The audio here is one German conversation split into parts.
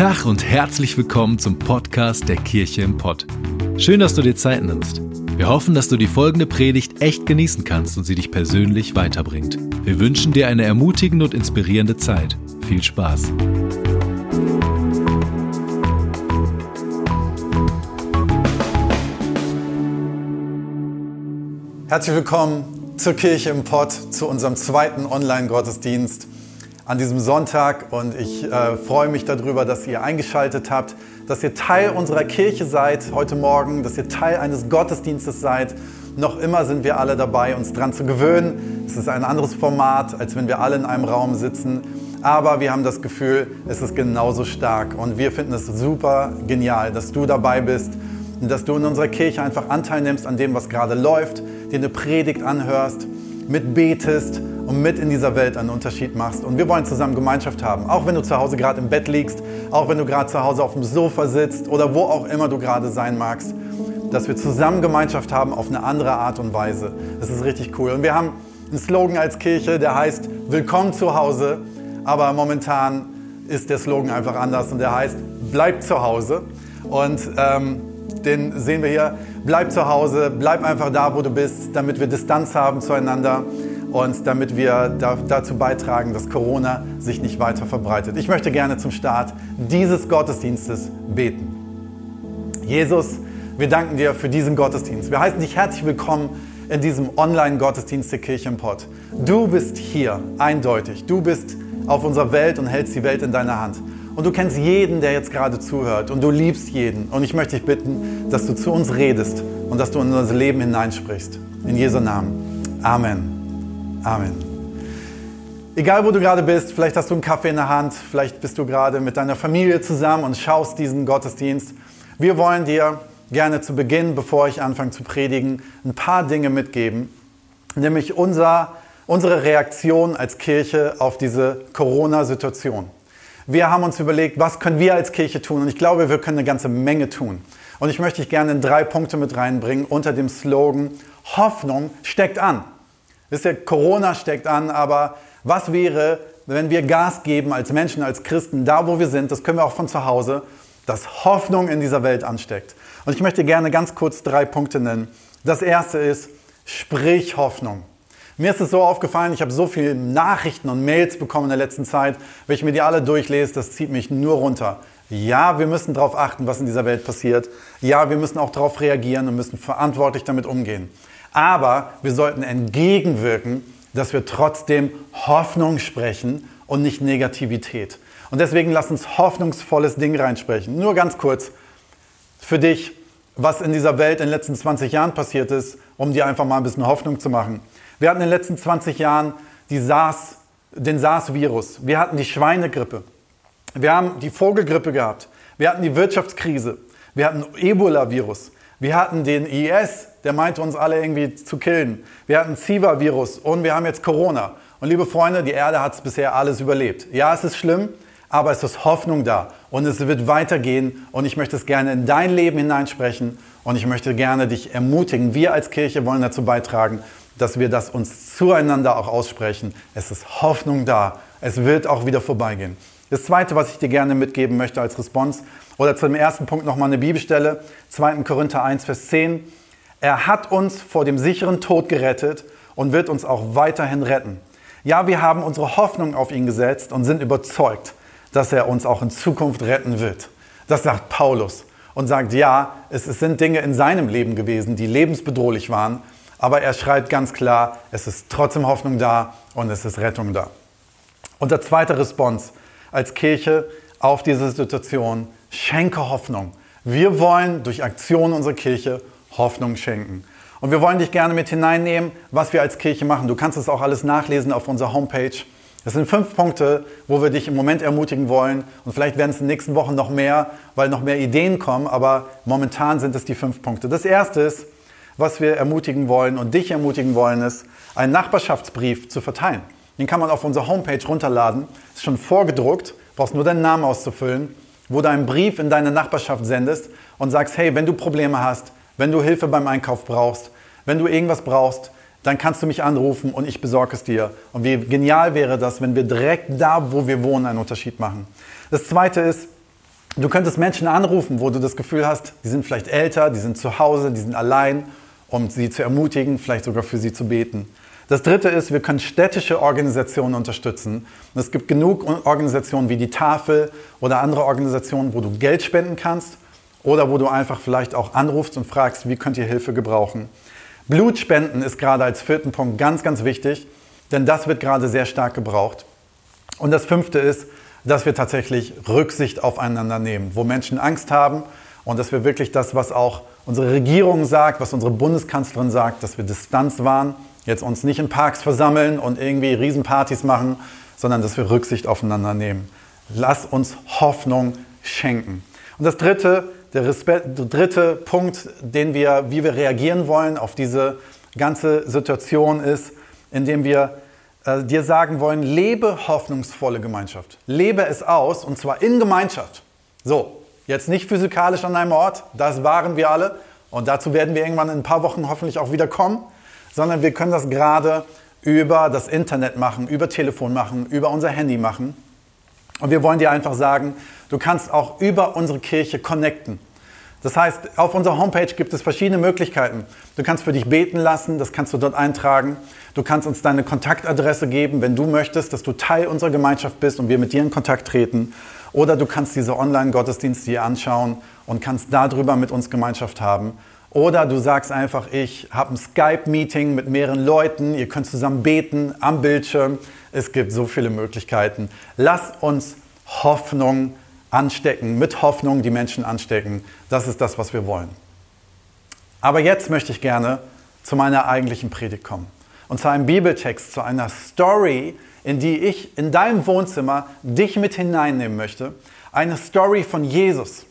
Tag und herzlich willkommen zum Podcast der Kirche im Pott. Schön, dass du dir Zeit nimmst. Wir hoffen, dass du die folgende Predigt echt genießen kannst und sie dich persönlich weiterbringt. Wir wünschen dir eine ermutigende und inspirierende Zeit. Viel Spaß. Herzlich willkommen zur Kirche im Pott, zu unserem zweiten Online-Gottesdienst an diesem Sonntag und ich äh, freue mich darüber, dass ihr eingeschaltet habt, dass ihr Teil unserer Kirche seid heute Morgen, dass ihr Teil eines Gottesdienstes seid. Noch immer sind wir alle dabei, uns daran zu gewöhnen. Es ist ein anderes Format, als wenn wir alle in einem Raum sitzen. Aber wir haben das Gefühl, es ist genauso stark und wir finden es super genial, dass du dabei bist und dass du in unserer Kirche einfach Anteil nimmst an dem, was gerade läuft, dir eine Predigt anhörst, mitbetest und mit in dieser Welt einen Unterschied machst. Und wir wollen zusammen Gemeinschaft haben. Auch wenn du zu Hause gerade im Bett liegst, auch wenn du gerade zu Hause auf dem Sofa sitzt oder wo auch immer du gerade sein magst, dass wir zusammen Gemeinschaft haben auf eine andere Art und Weise. Das ist richtig cool. Und wir haben einen Slogan als Kirche, der heißt Willkommen zu Hause. Aber momentan ist der Slogan einfach anders und der heißt Bleib zu Hause. Und ähm, den sehen wir hier. Bleib zu Hause, bleib einfach da, wo du bist, damit wir Distanz haben zueinander und damit wir da, dazu beitragen, dass Corona sich nicht weiter verbreitet. Ich möchte gerne zum Start dieses Gottesdienstes beten. Jesus, wir danken dir für diesen Gottesdienst. Wir heißen dich herzlich willkommen in diesem Online-Gottesdienst der Kirche im Pott. Du bist hier, eindeutig. Du bist auf unserer Welt und hältst die Welt in deiner Hand. Und du kennst jeden, der jetzt gerade zuhört. Und du liebst jeden. Und ich möchte dich bitten, dass du zu uns redest und dass du in unser Leben hineinsprichst. In Jesu Namen. Amen. Amen. Egal, wo du gerade bist, vielleicht hast du einen Kaffee in der Hand, vielleicht bist du gerade mit deiner Familie zusammen und schaust diesen Gottesdienst. Wir wollen dir gerne zu Beginn, bevor ich anfange zu predigen, ein paar Dinge mitgeben, nämlich unser, unsere Reaktion als Kirche auf diese Corona-Situation. Wir haben uns überlegt, was können wir als Kirche tun? Und ich glaube, wir können eine ganze Menge tun. Und ich möchte dich gerne in drei Punkte mit reinbringen unter dem Slogan Hoffnung steckt an. Wisst ihr, Corona steckt an, aber was wäre, wenn wir Gas geben als Menschen, als Christen, da wo wir sind, das können wir auch von zu Hause, dass Hoffnung in dieser Welt ansteckt. Und ich möchte gerne ganz kurz drei Punkte nennen. Das erste ist, sprich Hoffnung. Mir ist es so aufgefallen, ich habe so viele Nachrichten und Mails bekommen in der letzten Zeit. Wenn ich mir die alle durchlese, das zieht mich nur runter. Ja, wir müssen darauf achten, was in dieser Welt passiert. Ja, wir müssen auch darauf reagieren und müssen verantwortlich damit umgehen. Aber wir sollten entgegenwirken, dass wir trotzdem Hoffnung sprechen und nicht Negativität. Und deswegen lass uns hoffnungsvolles Ding reinsprechen. Nur ganz kurz für dich, was in dieser Welt in den letzten 20 Jahren passiert ist, um dir einfach mal ein bisschen Hoffnung zu machen. Wir hatten in den letzten 20 Jahren SARS, den SARS-Virus. Wir hatten die Schweinegrippe. Wir haben die Vogelgrippe gehabt. Wir hatten die Wirtschaftskrise. Wir hatten Ebola-Virus. Wir hatten den IS, der meinte uns alle irgendwie zu killen. Wir hatten Ziva-Virus und wir haben jetzt Corona. Und liebe Freunde, die Erde hat es bisher alles überlebt. Ja, es ist schlimm, aber es ist Hoffnung da und es wird weitergehen und ich möchte es gerne in dein Leben hineinsprechen und ich möchte gerne dich ermutigen. Wir als Kirche wollen dazu beitragen, dass wir das uns zueinander auch aussprechen. Es ist Hoffnung da. Es wird auch wieder vorbeigehen. Das Zweite, was ich dir gerne mitgeben möchte als Response, oder zum ersten Punkt nochmal eine Bibelstelle, 2. Korinther 1, Vers 10. Er hat uns vor dem sicheren Tod gerettet und wird uns auch weiterhin retten. Ja, wir haben unsere Hoffnung auf ihn gesetzt und sind überzeugt, dass er uns auch in Zukunft retten wird. Das sagt Paulus und sagt, ja, es, sind Dinge in seinem Leben gewesen, die lebensbedrohlich waren, aber er schreibt ganz klar, es ist trotzdem Hoffnung da und es ist Rettung da. Und der zweite Response als Kirche auf diese Situation, schenke Hoffnung. Wir wollen durch Aktionen unserer Kirche Hoffnung schenken. Und wir wollen dich gerne mit hineinnehmen, was wir als Kirche machen. Du kannst es auch alles nachlesen auf unserer Homepage. Das sind fünf Punkte, wo wir dich im Moment ermutigen wollen. Und vielleicht werden es in den nächsten Wochen noch mehr, weil noch mehr Ideen kommen. Aber momentan sind es die fünf Punkte. Das erste ist, was wir ermutigen wollen und dich ermutigen wollen, ist, einen Nachbarschaftsbrief zu verteilen. Den kann man auf unserer Homepage runterladen. Ist schon vorgedruckt. Brauchst nur deinen Namen auszufüllen, wo du einen Brief in deine Nachbarschaft sendest und sagst, hey, wenn du Probleme hast, wenn du Hilfe beim Einkauf brauchst, wenn du irgendwas brauchst, dann kannst du mich anrufen und ich besorge es dir. Und wie genial wäre das, wenn wir direkt da, wo wir wohnen, einen Unterschied machen. Das Zweite ist, Du könntest Menschen anrufen, wo du das Gefühl hast, die sind vielleicht älter, die sind zu Hause, die sind allein, um sie zu ermutigen, vielleicht sogar für sie zu beten. Das dritte ist, wir können städtische Organisationen unterstützen. es gibt genug Organisationen wie die Tafel oder andere Organisationen, wo du Geld spenden kannst oder wo du einfach vielleicht auch anrufst und fragst, wie könnt ihr Hilfe gebrauchen. Blutspenden ist gerade als vierten Punkt ganz, ganz wichtig, denn das wird gerade sehr stark gebraucht. Und das fünfte ist, dass wir tatsächlich Rücksicht aufeinander nehmen, wo Menschen Angst haben und dass wir wirklich das, was auch unsere Regierung sagt, was unsere Bundeskanzlerin sagt, dass wir Distanz wahren Jetzt uns nicht in Parks versammeln und irgendwie Riesenpartys machen, sondern dass wir Rücksicht aufeinander nehmen. Lass uns Hoffnung schenken. Und das dritte, der, Respekt, der dritte Punkt, den wir, wie wir reagieren wollen auf diese ganze Situation ist, indem wir äh, dir sagen wollen, lebe hoffnungsvolle Gemeinschaft. Lebe es aus und zwar in Gemeinschaft. So, jetzt nicht physikalisch an einem Ort, das waren wir alle und dazu werden wir irgendwann in ein paar Wochen hoffentlich auch wieder kommen sondern wir können das gerade über das Internet machen, über Telefon machen, über unser Handy machen. Und wir wollen dir einfach sagen, du kannst auch über unsere Kirche connecten. Das heißt, auf unserer Homepage gibt es verschiedene Möglichkeiten. Du kannst für dich beten lassen, das kannst du dort eintragen. Du kannst uns deine Kontaktadresse geben, wenn du möchtest, dass du Teil unserer Gemeinschaft bist und wir mit dir in Kontakt treten. Oder du kannst diese Online-Gottesdienste hier anschauen und kannst darüber mit uns Gemeinschaft haben. Oder du sagst einfach, ich habe ein Skype-Meeting mit mehreren Leuten, ihr könnt zusammen beten am Bildschirm. Es gibt so viele Möglichkeiten. Lass uns Hoffnung anstecken, mit Hoffnung die Menschen anstecken. Das ist das, was wir wollen. Aber jetzt möchte ich gerne zu meiner eigentlichen Predigt kommen. Und zu einem Bibeltext, zu einer Story, in die ich in deinem Wohnzimmer dich mit hineinnehmen möchte. Eine Story von Jesus.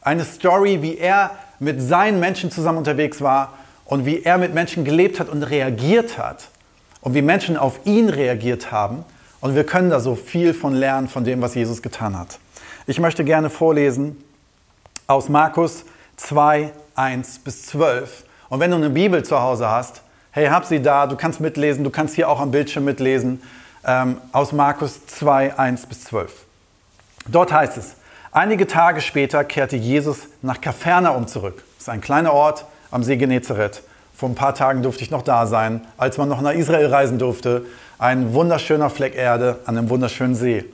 Eine Story, wie er mit seinen Menschen zusammen unterwegs war und wie er mit Menschen gelebt hat und reagiert hat und wie Menschen auf ihn reagiert haben. Und wir können da so viel von lernen, von dem, was Jesus getan hat. Ich möchte gerne vorlesen aus Markus 2, 1 bis 12. Und wenn du eine Bibel zu Hause hast, hey, hab sie da, du kannst mitlesen, du kannst hier auch am Bildschirm mitlesen, ähm, aus Markus 2, 1 bis 12. Dort heißt es, Einige Tage später kehrte Jesus nach Kapernaum zurück. Das ist ein kleiner Ort am See Genezareth. Vor ein paar Tagen durfte ich noch da sein, als man noch nach Israel reisen durfte. Ein wunderschöner Fleck Erde an einem wunderschönen See.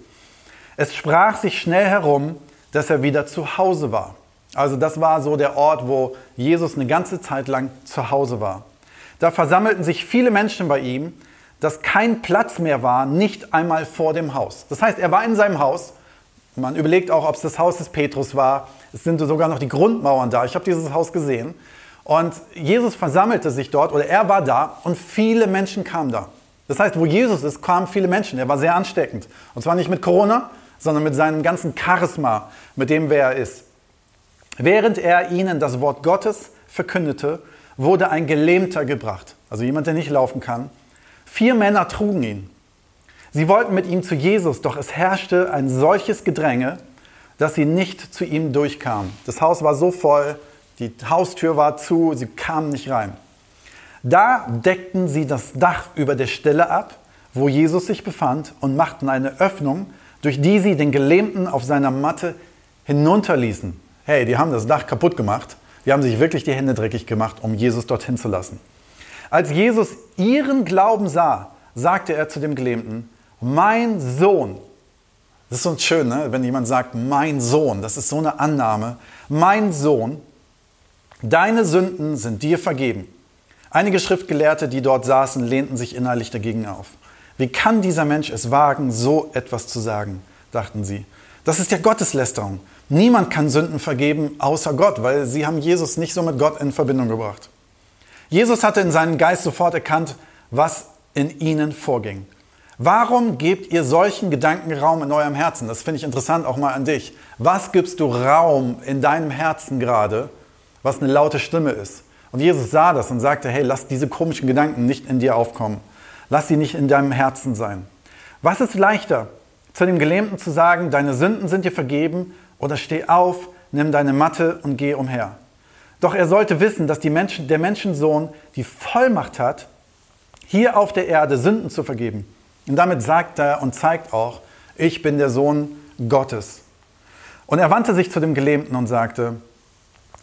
Es sprach sich schnell herum, dass er wieder zu Hause war. Also das war so der Ort, wo Jesus eine ganze Zeit lang zu Hause war. Da versammelten sich viele Menschen bei ihm, dass kein Platz mehr war, nicht einmal vor dem Haus. Das heißt, er war in seinem Haus man überlegt auch, ob es das Haus des Petrus war. Es sind sogar noch die Grundmauern da. Ich habe dieses Haus gesehen. Und Jesus versammelte sich dort oder er war da und viele Menschen kamen da. Das heißt, wo Jesus ist, kamen viele Menschen. Er war sehr ansteckend. Und zwar nicht mit Corona, sondern mit seinem ganzen Charisma, mit dem wer er ist. Während er ihnen das Wort Gottes verkündete, wurde ein Gelähmter gebracht. Also jemand, der nicht laufen kann. Vier Männer trugen ihn. Sie wollten mit ihm zu Jesus, doch es herrschte ein solches Gedränge, dass sie nicht zu ihm durchkamen. Das Haus war so voll, die Haustür war zu, sie kamen nicht rein. Da deckten sie das Dach über der Stelle ab, wo Jesus sich befand, und machten eine Öffnung, durch die sie den Gelähmten auf seiner Matte hinunterließen. Hey, die haben das Dach kaputt gemacht. Die haben sich wirklich die Hände dreckig gemacht, um Jesus dorthin zu lassen. Als Jesus ihren Glauben sah, sagte er zu dem Gelähmten, mein Sohn, das ist so schön, ne? wenn jemand sagt, mein Sohn, das ist so eine Annahme, mein Sohn, deine Sünden sind dir vergeben. Einige Schriftgelehrte, die dort saßen, lehnten sich innerlich dagegen auf. Wie kann dieser Mensch es wagen, so etwas zu sagen, dachten sie. Das ist ja Gotteslästerung. Niemand kann Sünden vergeben außer Gott, weil sie haben Jesus nicht so mit Gott in Verbindung gebracht. Jesus hatte in seinem Geist sofort erkannt, was in ihnen vorging. Warum gebt ihr solchen Gedanken Raum in eurem Herzen? Das finde ich interessant auch mal an dich. Was gibst du Raum in deinem Herzen gerade, was eine laute Stimme ist? Und Jesus sah das und sagte, hey, lass diese komischen Gedanken nicht in dir aufkommen. Lass sie nicht in deinem Herzen sein. Was ist leichter, zu dem Gelähmten zu sagen, deine Sünden sind dir vergeben oder steh auf, nimm deine Matte und geh umher? Doch er sollte wissen, dass Menschen, der Menschensohn die Vollmacht hat, hier auf der Erde Sünden zu vergeben. Und damit sagt er und zeigt auch, ich bin der Sohn Gottes. Und er wandte sich zu dem Gelähmten und sagte,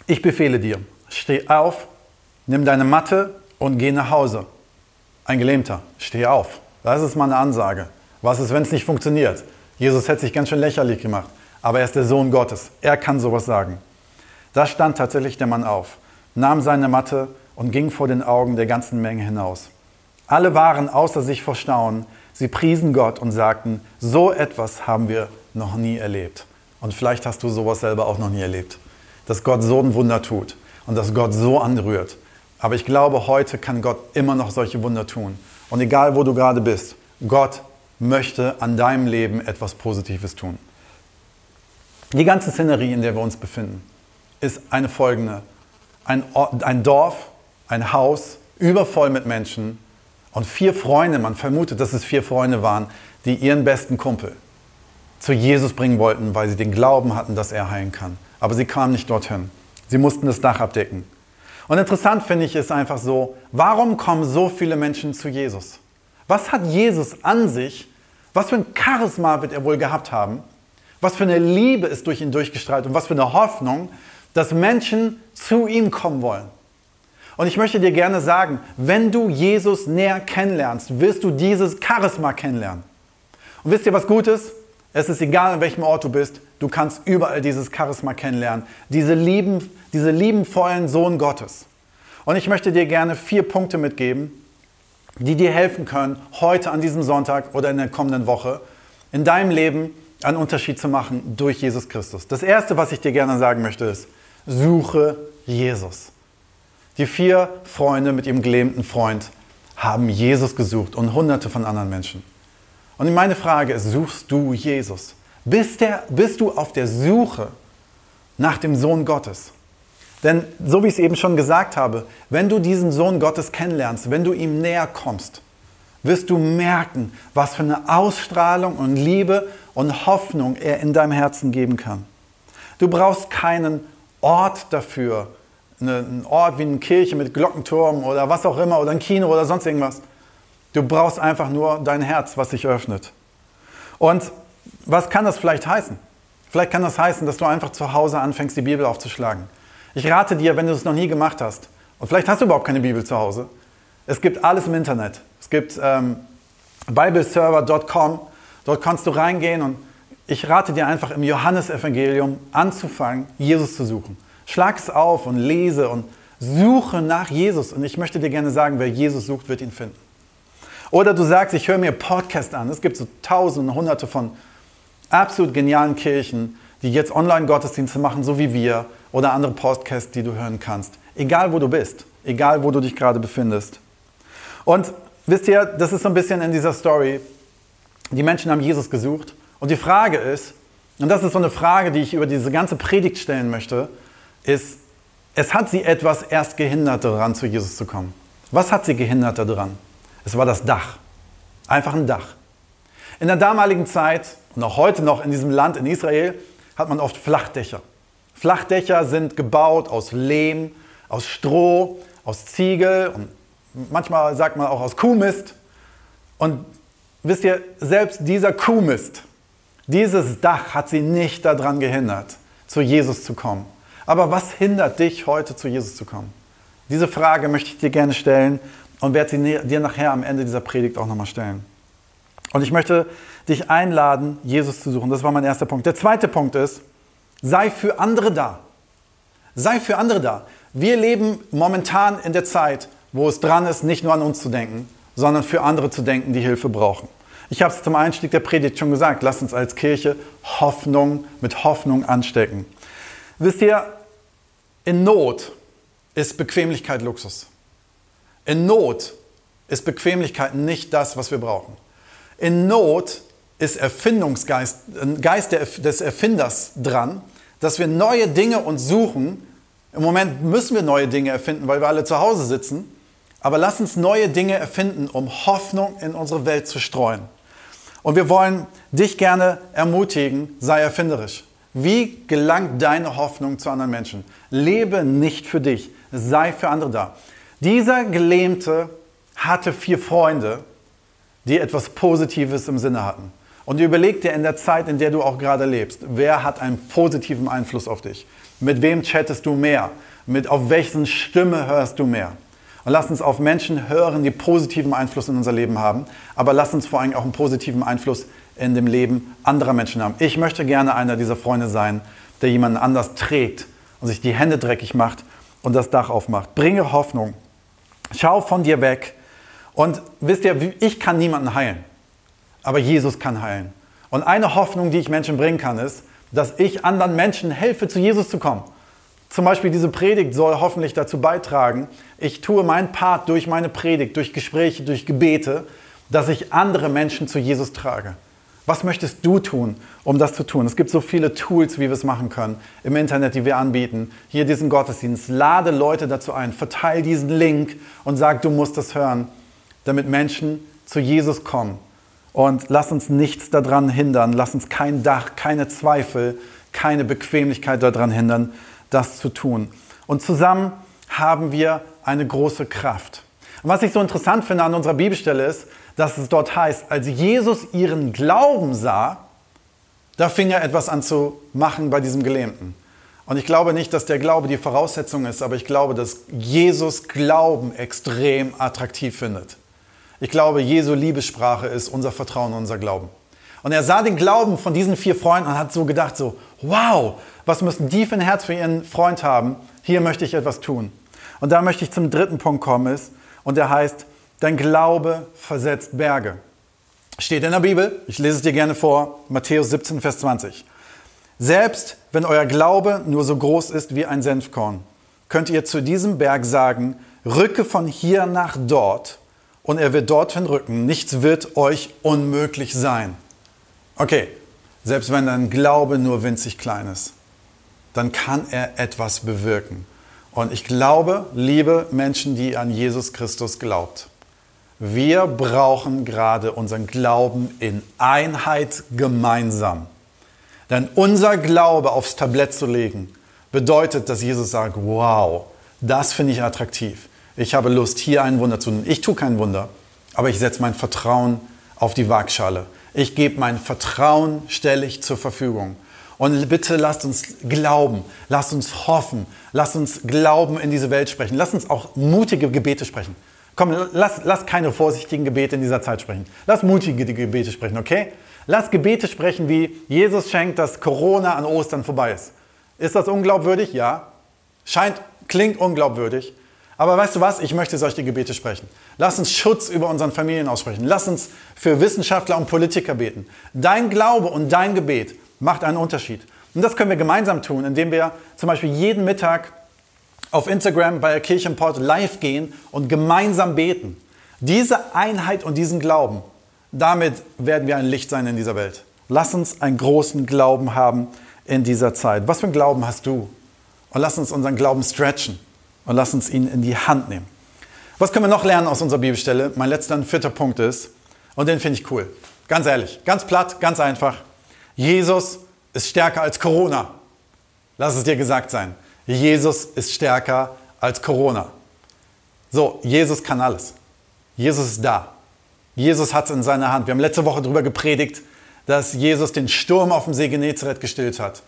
ich befehle dir, steh auf, nimm deine Matte und geh nach Hause. Ein Gelähmter, steh auf. Das ist mal eine Ansage. Was ist, wenn es nicht funktioniert? Jesus hätte sich ganz schön lächerlich gemacht. Aber er ist der Sohn Gottes. Er kann sowas sagen. Da stand tatsächlich der Mann auf, nahm seine Matte und ging vor den Augen der ganzen Menge hinaus. Alle waren außer sich vor Staunen. Sie priesen Gott und sagten, so etwas haben wir noch nie erlebt. Und vielleicht hast du sowas selber auch noch nie erlebt. Dass Gott so ein Wunder tut und dass Gott so anrührt. Aber ich glaube, heute kann Gott immer noch solche Wunder tun. Und egal, wo du gerade bist, Gott möchte an deinem Leben etwas Positives tun. Die ganze Szenerie, in der wir uns befinden, ist eine folgende. Ein, Ort, ein Dorf, ein Haus, übervoll mit Menschen und vier Freunde, man vermutet, dass es vier Freunde waren, die ihren besten Kumpel zu Jesus bringen wollten, weil sie den Glauben hatten, dass er heilen kann. Aber sie kamen nicht dorthin. Sie mussten das Dach abdecken. Und interessant finde ich es einfach so, warum kommen so viele Menschen zu Jesus? Was hat Jesus an sich? Was für ein Charisma wird er wohl gehabt haben? Was für eine Liebe ist durch ihn durchgestrahlt und was für eine Hoffnung, dass Menschen zu ihm kommen wollen. Und ich möchte dir gerne sagen, wenn du Jesus näher kennenlernst, wirst du dieses Charisma kennenlernen. Und wisst ihr, was gut ist? Es ist egal, an welchem Ort du bist, du kannst überall dieses Charisma kennenlernen, diese lieben, diese liebenvollen Sohn Gottes. Und ich möchte dir gerne vier Punkte mitgeben, die dir helfen können, heute an diesem Sonntag oder in der kommenden Woche in deinem Leben einen Unterschied zu machen durch Jesus Christus. Das Erste, was ich dir gerne sagen möchte, ist, suche Jesus. Die vier Freunde mit ihrem gelähmten Freund haben Jesus gesucht und hunderte von anderen Menschen. Und meine Frage ist, suchst du Jesus? Bist, der, bist du auf der Suche nach dem Sohn Gottes? Denn so wie ich es eben schon gesagt habe, wenn du diesen Sohn Gottes kennenlernst, wenn du ihm näher kommst, wirst du merken, was für eine Ausstrahlung und Liebe und Hoffnung er in deinem Herzen geben kann. Du brauchst keinen Ort dafür, einen Ort wie eine Kirche mit Glockenturm oder was auch immer oder ein Kino oder sonst irgendwas. Du brauchst einfach nur dein Herz, was sich öffnet. Und was kann das vielleicht heißen? Vielleicht kann das heißen, dass du einfach zu Hause anfängst, die Bibel aufzuschlagen. Ich rate dir, wenn du es noch nie gemacht hast, und vielleicht hast du überhaupt keine Bibel zu Hause, es gibt alles im Internet. Es gibt ähm, bibleserver.com, dort kannst du reingehen und ich rate dir einfach im Johannesevangelium anzufangen, Jesus zu suchen. Schlag es auf und lese und suche nach Jesus. Und ich möchte dir gerne sagen, wer Jesus sucht, wird ihn finden. Oder du sagst, ich höre mir Podcast an. Es gibt so tausende, hunderte von absolut genialen Kirchen, die jetzt Online-Gottesdienste machen, so wie wir, oder andere Podcasts, die du hören kannst. Egal, wo du bist, egal, wo du dich gerade befindest. Und wisst ihr, das ist so ein bisschen in dieser Story, die Menschen haben Jesus gesucht. Und die Frage ist, und das ist so eine Frage, die ich über diese ganze Predigt stellen möchte, ist, es hat sie etwas erst gehindert daran, zu Jesus zu kommen. Was hat sie gehindert daran? Es war das Dach. Einfach ein Dach. In der damaligen Zeit und auch heute noch in diesem Land, in Israel, hat man oft Flachdächer. Flachdächer sind gebaut aus Lehm, aus Stroh, aus Ziegel und manchmal sagt man auch aus Kuhmist. Und wisst ihr, selbst dieser Kuhmist, dieses Dach hat sie nicht daran gehindert, zu Jesus zu kommen. Aber was hindert dich heute, zu Jesus zu kommen? Diese Frage möchte ich dir gerne stellen und werde sie dir nachher am Ende dieser Predigt auch nochmal stellen. Und ich möchte dich einladen, Jesus zu suchen. Das war mein erster Punkt. Der zweite Punkt ist, sei für andere da. Sei für andere da. Wir leben momentan in der Zeit, wo es dran ist, nicht nur an uns zu denken, sondern für andere zu denken, die Hilfe brauchen. Ich habe es zum Einstieg der Predigt schon gesagt, lasst uns als Kirche Hoffnung mit Hoffnung anstecken. Wisst ihr, in Not ist Bequemlichkeit Luxus. In Not ist Bequemlichkeit nicht das, was wir brauchen. In Not ist Erfindungsgeist, Geist des Erfinders dran, dass wir neue Dinge uns suchen. Im Moment müssen wir neue Dinge erfinden, weil wir alle zu Hause sitzen. Aber lass uns neue Dinge erfinden, um Hoffnung in unsere Welt zu streuen. Und wir wollen dich gerne ermutigen, sei erfinderisch. Wie gelangt deine Hoffnung zu anderen Menschen? Lebe nicht für dich, sei für andere da. Dieser Gelähmte hatte vier Freunde, die etwas Positives im Sinne hatten. Und überleg dir in der Zeit, in der du auch gerade lebst, wer hat einen positiven Einfluss auf dich? Mit wem chattest du mehr? Mit auf welchen Stimme hörst du mehr? Und lass uns auf Menschen hören, die positiven Einfluss in unser Leben haben. Aber lass uns vor allem auch einen positiven Einfluss in dem Leben anderer Menschen haben. Ich möchte gerne einer dieser Freunde sein, der jemanden anders trägt und sich die Hände dreckig macht und das Dach aufmacht. Bringe Hoffnung. Schau von dir weg. Und wisst ihr, ich kann niemanden heilen, aber Jesus kann heilen. Und eine Hoffnung, die ich Menschen bringen kann, ist, dass ich anderen Menschen helfe, zu Jesus zu kommen. Zum Beispiel diese Predigt soll hoffentlich dazu beitragen, ich tue meinen Part durch meine Predigt, durch Gespräche, durch Gebete, dass ich andere Menschen zu Jesus trage. Was möchtest du tun, um das zu tun? Es gibt so viele Tools, wie wir es machen können im Internet, die wir anbieten. Hier diesen Gottesdienst. Lade Leute dazu ein, verteile diesen Link und sag, du musst das hören, damit Menschen zu Jesus kommen. Und lass uns nichts daran hindern. Lass uns kein Dach, keine Zweifel, keine Bequemlichkeit daran hindern, das zu tun. Und zusammen haben wir eine große Kraft. Und was ich so interessant finde an unserer Bibelstelle ist, dass es dort heißt, als Jesus ihren Glauben sah, da fing er etwas an zu machen bei diesem Gelähmten. Und ich glaube nicht, dass der Glaube die Voraussetzung ist, aber ich glaube, dass Jesus Glauben extrem attraktiv findet. Ich glaube, Jesu Liebessprache ist unser Vertrauen, unser Glauben. Und er sah den Glauben von diesen vier Freunden und hat so gedacht, so, wow, was müssen die für ein Herz für ihren Freund haben? Hier möchte ich etwas tun. Und da möchte ich zum dritten Punkt kommen, ist, und der heißt, dein Glaube versetzt Berge. Steht in der Bibel, ich lese es dir gerne vor, Matthäus 17, Vers 20. Selbst wenn euer Glaube nur so groß ist wie ein Senfkorn, könnt ihr zu diesem Berg sagen, rücke von hier nach dort und er wird dorthin rücken. Nichts wird euch unmöglich sein. Okay, selbst wenn dein Glaube nur winzig klein ist dann kann er etwas bewirken. Und ich glaube, liebe Menschen, die an Jesus Christus glaubt, wir brauchen gerade unseren Glauben in Einheit gemeinsam. Denn unser Glaube aufs Tablett zu legen, bedeutet, dass Jesus sagt, wow, das finde ich attraktiv. Ich habe Lust, hier ein Wunder zu tun. Ich tue kein Wunder, aber ich setze mein Vertrauen auf die Waagschale. Ich gebe mein Vertrauen, stelle ich zur Verfügung. Und bitte lasst uns glauben, lasst uns hoffen, lasst uns Glauben in diese Welt sprechen. Lasst uns auch mutige Gebete sprechen. Komm, lass, lass keine vorsichtigen Gebete in dieser Zeit sprechen. Lass mutige Gebete sprechen, okay? Lass Gebete sprechen wie Jesus schenkt, dass Corona an Ostern vorbei ist. Ist das unglaubwürdig? Ja. Scheint, klingt unglaubwürdig. Aber weißt du was? Ich möchte solche Gebete sprechen. Lass uns Schutz über unseren Familien aussprechen. Lass uns für Wissenschaftler und Politiker beten. Dein Glaube und dein Gebet macht einen Unterschied. Und das können wir gemeinsam tun, indem wir zum Beispiel jeden Mittag auf Instagram bei Kirchenport live gehen und gemeinsam beten. Diese Einheit und diesen Glauben, damit werden wir ein Licht sein in dieser Welt. Lass uns einen großen Glauben haben in dieser Zeit. Was für einen Glauben hast du? Und lass uns unseren Glauben stretchen und lass uns ihn in die Hand nehmen. Was können wir noch lernen aus unserer Bibelstelle? Mein letzter und vierter Punkt ist, und den finde ich cool, ganz ehrlich, ganz platt, ganz einfach. Jesus ist stärker als Corona. Lass es dir gesagt sein. Jesus ist stärker als Corona. So, Jesus kann alles. Jesus ist da. Jesus hat es in seiner Hand. Wir haben letzte Woche darüber gepredigt, dass Jesus den Sturm auf dem See Genezareth gestillt hat.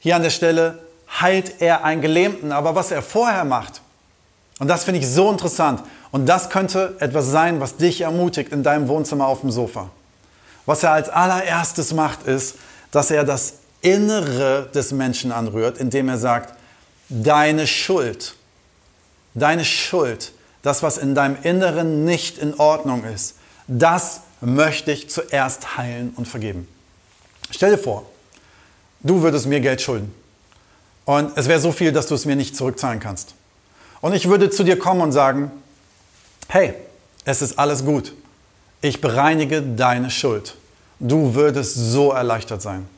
Hier an der Stelle heilt er einen Gelähmten, aber was er vorher macht, und das finde ich so interessant, und das könnte etwas sein, was dich ermutigt in deinem Wohnzimmer auf dem Sofa. Was er als allererstes macht, ist, dass er das Innere des Menschen anrührt, indem er sagt, deine Schuld, deine Schuld, das, was in deinem Inneren nicht in Ordnung ist, das möchte ich zuerst heilen und vergeben. Stell dir vor, du würdest mir Geld schulden und es wäre so viel, dass du es mir nicht zurückzahlen kannst. Und ich würde zu dir kommen und sagen, hey, es ist alles gut ich bereinige deine Schuld. Du würdest so erleichtert sein.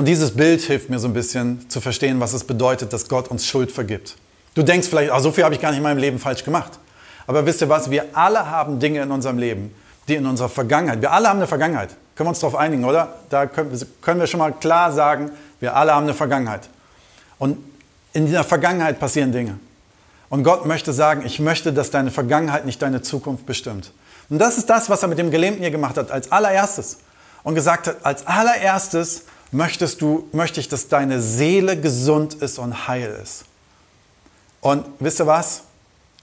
Und dieses Bild hilft mir so ein bisschen zu verstehen, was es bedeutet, dass Gott uns Schuld vergibt. Du denkst vielleicht, ach, so viel habe ich gar nicht in meinem Leben falsch gemacht. Aber wisst ihr was? Wir alle haben Dinge in unserem Leben, die in unserer Vergangenheit, wir alle haben eine Vergangenheit. Können wir uns darauf einigen, oder? Da können wir schon mal klar sagen, wir alle haben eine Vergangenheit. Und in dieser Vergangenheit passieren Dinge. Und Gott möchte sagen, ich möchte, dass deine Vergangenheit nicht deine Zukunft bestimmt. Und das ist das, was er mit dem Gelähmten hier gemacht hat, als allererstes. und gesagt hat, als allererstes möchtest du, möchte ich, dass deine Seele gesund ist und heil ist. Und wisst ihr was?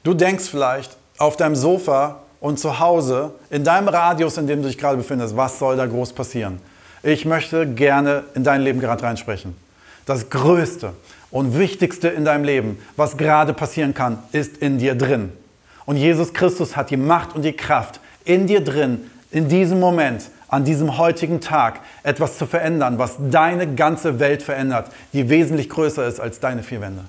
Du denkst vielleicht auf deinem Sofa und zu Hause, in deinem Radius, in dem du dich gerade befindest, was soll da groß passieren? Ich möchte gerne in dein Leben gerade reinsprechen. Das Größte und Wichtigste in deinem Leben, was gerade passieren kann, ist in dir drin. Und Jesus Christus hat die Macht und die Kraft in dir drin, in diesem Moment, an diesem heutigen Tag etwas zu verändern, was deine ganze Welt verändert, die wesentlich größer ist als deine vier Wände.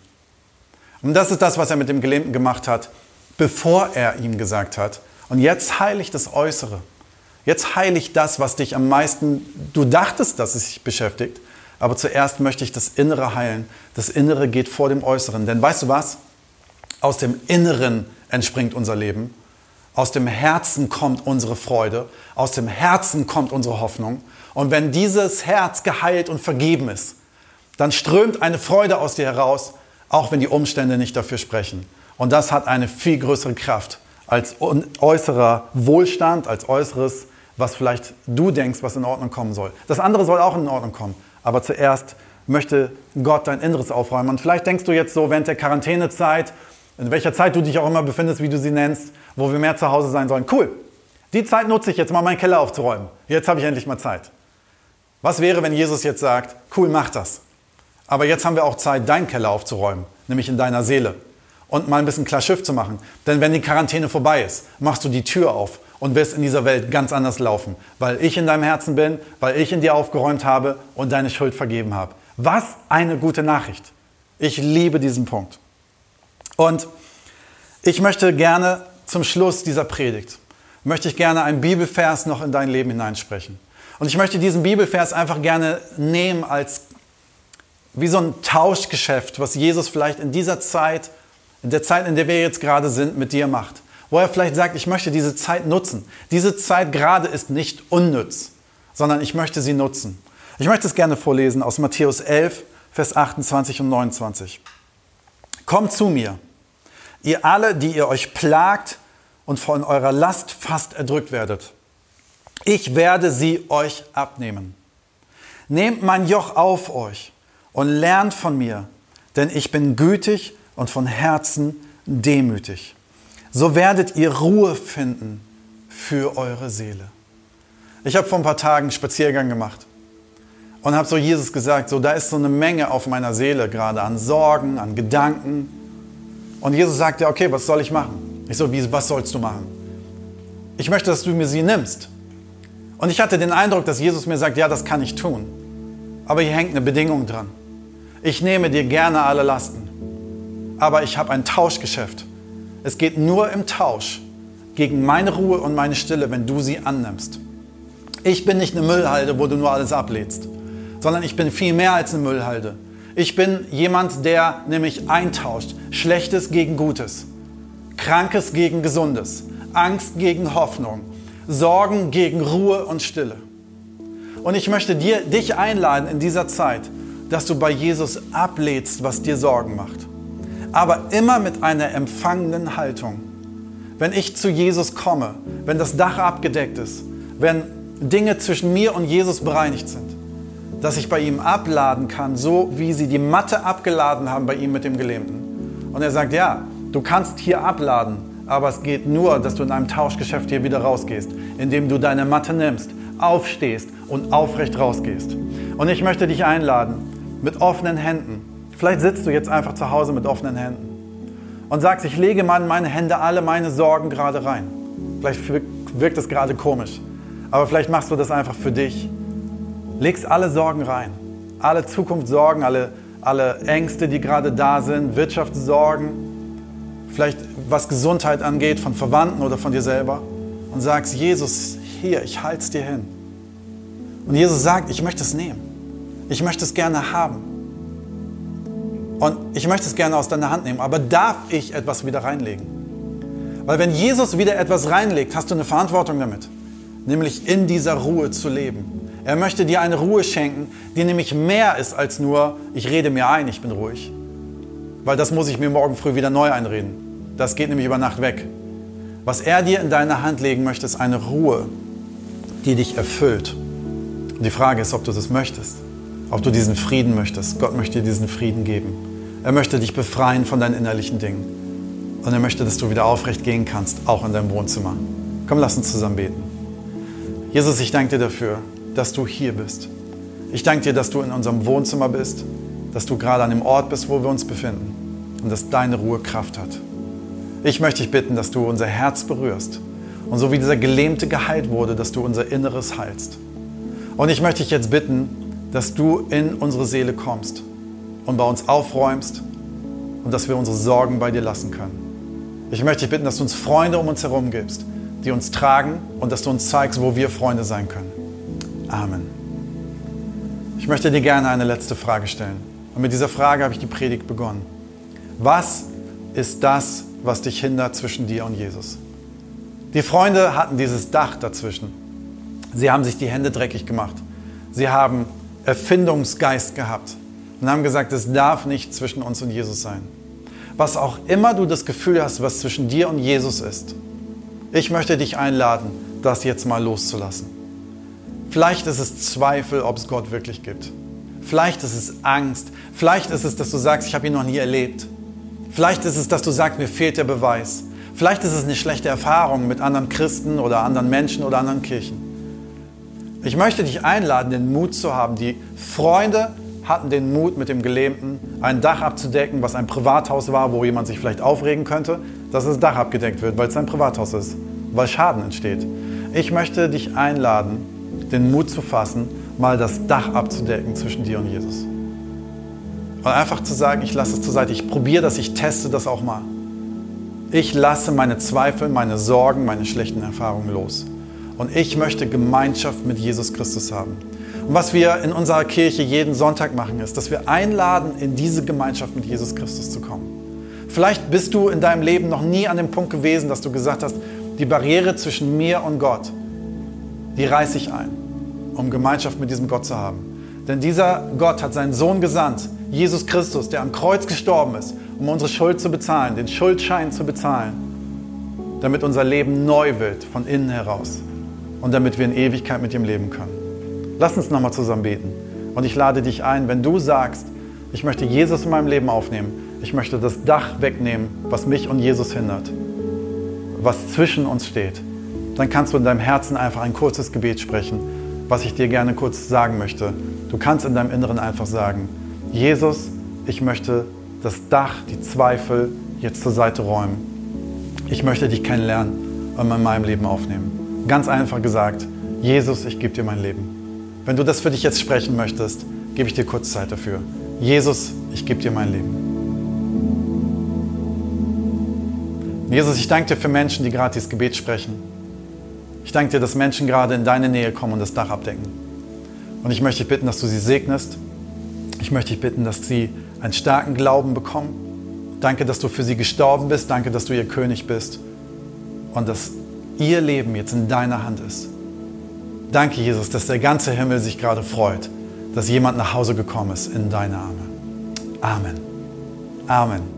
Und das ist das, was er mit dem Gelähmten gemacht hat, bevor er ihm gesagt hat, und jetzt heile ich das Äußere. Jetzt heile ich das, was dich am meisten, du dachtest, dass es dich beschäftigt, aber zuerst möchte ich das Innere heilen. Das Innere geht vor dem Äußeren. Denn weißt du was? Aus dem Inneren entspringt unser Leben. Aus dem Herzen kommt unsere Freude. Aus dem Herzen kommt unsere Hoffnung. Und wenn dieses Herz geheilt und vergeben ist, dann strömt eine Freude aus dir heraus, auch wenn die Umstände nicht dafür sprechen. Und das hat eine viel größere Kraft als äußerer Wohlstand, als äußeres, was vielleicht du denkst, was in Ordnung kommen soll. Das andere soll auch in Ordnung kommen. Aber zuerst möchte Gott dein Inneres aufräumen. Und vielleicht denkst du jetzt so während der Quarantänezeit, in welcher Zeit du dich auch immer befindest, wie du sie nennst, wo wir mehr zu Hause sein sollen. Cool, die Zeit nutze ich jetzt mal, meinen Keller aufzuräumen. Jetzt habe ich endlich mal Zeit. Was wäre, wenn Jesus jetzt sagt, cool, mach das. Aber jetzt haben wir auch Zeit, deinen Keller aufzuräumen, nämlich in deiner Seele. Und mal ein bisschen klar Schiff zu machen. Denn wenn die Quarantäne vorbei ist, machst du die Tür auf und wirst in dieser Welt ganz anders laufen, weil ich in deinem Herzen bin, weil ich in dir aufgeräumt habe und deine Schuld vergeben habe. Was eine gute Nachricht. Ich liebe diesen Punkt. Und ich möchte gerne zum Schluss dieser Predigt, möchte ich gerne einen Bibelvers noch in dein Leben hineinsprechen. Und ich möchte diesen Bibelvers einfach gerne nehmen als wie so ein Tauschgeschäft, was Jesus vielleicht in dieser Zeit, in der Zeit, in der wir jetzt gerade sind, mit dir macht. Wo er vielleicht sagt, ich möchte diese Zeit nutzen. Diese Zeit gerade ist nicht unnütz, sondern ich möchte sie nutzen. Ich möchte es gerne vorlesen aus Matthäus 11, Vers 28 und 29. Kommt zu mir, ihr alle, die ihr euch plagt und von eurer Last fast erdrückt werdet. Ich werde sie euch abnehmen. Nehmt mein Joch auf euch und lernt von mir, denn ich bin gütig und von Herzen demütig. So werdet ihr Ruhe finden für eure Seele. Ich habe vor ein paar Tagen einen Spaziergang gemacht und habe so Jesus gesagt, so da ist so eine Menge auf meiner Seele gerade an Sorgen, an Gedanken, und Jesus sagt ja, okay, was soll ich machen? Ich so, wie, was sollst du machen? Ich möchte, dass du mir sie nimmst. Und ich hatte den Eindruck, dass Jesus mir sagt, ja, das kann ich tun. Aber hier hängt eine Bedingung dran. Ich nehme dir gerne alle Lasten. Aber ich habe ein Tauschgeschäft. Es geht nur im Tausch gegen meine Ruhe und meine Stille, wenn du sie annimmst. Ich bin nicht eine Müllhalde, wo du nur alles ablädst, sondern ich bin viel mehr als eine Müllhalde. Ich bin jemand, der nämlich eintauscht. Schlechtes gegen Gutes, Krankes gegen Gesundes, Angst gegen Hoffnung, Sorgen gegen Ruhe und Stille. Und ich möchte dir, dich einladen in dieser Zeit, dass du bei Jesus ablädst, was dir Sorgen macht. Aber immer mit einer empfangenden Haltung. Wenn ich zu Jesus komme, wenn das Dach abgedeckt ist, wenn Dinge zwischen mir und Jesus bereinigt sind, dass ich bei ihm abladen kann, so wie sie die Matte abgeladen haben bei ihm mit dem Gelähmten. Und er sagt, ja, du kannst hier abladen, aber es geht nur, dass du in einem Tauschgeschäft hier wieder rausgehst, indem du deine Matte nimmst, aufstehst und aufrecht rausgehst. Und ich möchte dich einladen, mit offenen Händen. Vielleicht sitzt du jetzt einfach zu Hause mit offenen Händen und sagst, ich lege mal in meine Hände alle meine Sorgen gerade rein. Vielleicht wirkt das gerade komisch, aber vielleicht machst du das einfach für dich legst alle Sorgen rein. Alle Zukunftssorgen, alle, alle Ängste, die gerade da sind, Wirtschaftssorgen, vielleicht was Gesundheit angeht, von Verwandten oder von dir selber. Und sagst, Jesus, hier, ich halte es dir hin. Und Jesus sagt, ich möchte es nehmen. Ich möchte es gerne haben. Und ich möchte es gerne aus deiner Hand nehmen. Aber darf ich etwas wieder reinlegen? Weil wenn Jesus wieder etwas reinlegt, hast du eine Verantwortung damit. Nämlich in dieser Ruhe zu leben. Er möchte dir eine Ruhe schenken, die nämlich mehr ist als nur, ich rede mir ein, ich bin ruhig. Weil das muss ich mir morgen früh wieder neu einreden. Das geht nämlich über Nacht weg. Was er dir in deine Hand legen möchte, ist eine Ruhe, die dich erfüllt. Und die Frage ist, ob du das möchtest, ob du diesen Frieden möchtest. Gott möchte dir diesen Frieden geben. Er möchte dich befreien von deinen innerlichen Dingen. Und er möchte, dass du wieder aufrecht gehen kannst, auch in deinem Wohnzimmer. Komm, lass uns zusammen beten. Jesus, ich danke dir dafür, dass du hier bist. Ich danke dir, dass du in unserem Wohnzimmer bist, dass du gerade an dem Ort bist, wo wir uns befinden und dass deine Ruhe Kraft hat. Ich möchte dich bitten, dass du unser Herz berührst und so wie dieser Gelähmte geheilt wurde, dass du unser Inneres heilst. Und ich möchte dich jetzt bitten, dass du in unsere Seele kommst und bei uns aufräumst und dass wir unsere Sorgen bei dir lassen können. Ich möchte dich bitten, dass du uns Freunde um uns herum gibst, die uns tragen und dass du uns zeigst, wo wir Freunde sein können. Amen. Ich möchte dir gerne eine letzte Frage stellen. Und mit dieser Frage habe ich die Predigt begonnen. Was ist das, was dich hindert zwischen dir und Jesus? Die Freunde hatten dieses Dach dazwischen. Sie haben sich die Hände dreckig gemacht. Sie haben Erfindungsgeist gehabt und haben gesagt, es darf nicht zwischen uns und Jesus sein. Was auch immer du das Gefühl hast, was zwischen dir und Jesus ist, ich möchte dich einladen, das jetzt mal loszulassen. Vielleicht ist es Zweifel, ob es Gott wirklich gibt. Vielleicht ist es Angst. Vielleicht ist es, dass du sagst, ich habe ihn noch nie erlebt. Vielleicht ist es, dass du sagst, mir fehlt der Beweis. Vielleicht ist es eine schlechte Erfahrung mit anderen Christen oder anderen Menschen oder anderen Kirchen. Ich möchte dich einladen, den Mut zu haben. Die Freunde hatten den Mut, mit dem Gelähmten ein Dach abzudecken, was ein Privathaus war, wo jemand sich vielleicht aufregen könnte, dass das Dach abgedeckt wird, weil es ein Privathaus ist, weil Schaden entsteht. Ich möchte dich einladen, den Mut zu fassen, mal das Dach abzudecken zwischen dir und Jesus. Und einfach zu sagen, ich lasse es zur Seite, ich probiere das, ich teste das auch mal. Ich lasse meine Zweifel, meine Sorgen, meine schlechten Erfahrungen los. Und ich möchte Gemeinschaft mit Jesus Christus haben. Und was wir in unserer Kirche jeden Sonntag machen, ist, dass wir einladen, in diese Gemeinschaft mit Jesus Christus zu kommen. Vielleicht bist du in deinem Leben noch nie an dem Punkt gewesen, dass du gesagt hast, die Barriere zwischen mir und Gott, die reiße ich ein, um Gemeinschaft mit diesem Gott zu haben. Denn dieser Gott hat seinen Sohn gesandt, Jesus Christus, der am Kreuz gestorben ist, um unsere Schuld zu bezahlen, den Schuldschein zu bezahlen, damit unser Leben neu wird von innen heraus und damit wir in Ewigkeit mit ihm leben können. Lass uns nochmal zusammen beten. Und ich lade dich ein, wenn du sagst, ich möchte Jesus in meinem Leben aufnehmen, ich möchte das Dach wegnehmen, was mich und Jesus hindert, was zwischen uns steht, dann kannst du in deinem Herzen einfach ein kurzes Gebet sprechen, was ich dir gerne kurz sagen möchte. Du kannst in deinem Inneren einfach sagen, Jesus, ich möchte das Dach, die Zweifel jetzt zur Seite räumen. Ich möchte dich kennenlernen und in meinem Leben aufnehmen. Ganz einfach gesagt, Jesus, ich gebe dir mein Leben. Wenn du das für dich jetzt sprechen möchtest, gebe ich dir kurz Zeit dafür. Jesus, ich gebe dir mein Leben. Jesus, ich danke dir für Menschen, die gerade dieses Gebet sprechen. Ich danke dir, dass Menschen gerade in deine Nähe kommen und das Dach abdecken. Und ich möchte dich bitten, dass du sie segnest. Ich möchte dich bitten, dass sie einen starken Glauben bekommen. Danke, dass du für sie gestorben bist. Danke, dass du ihr König bist. Und dass ihr Leben jetzt in deiner Hand ist. Danke, Jesus, dass der ganze Himmel sich gerade freut, dass jemand nach Hause gekommen ist in deine Arme. Amen. Amen.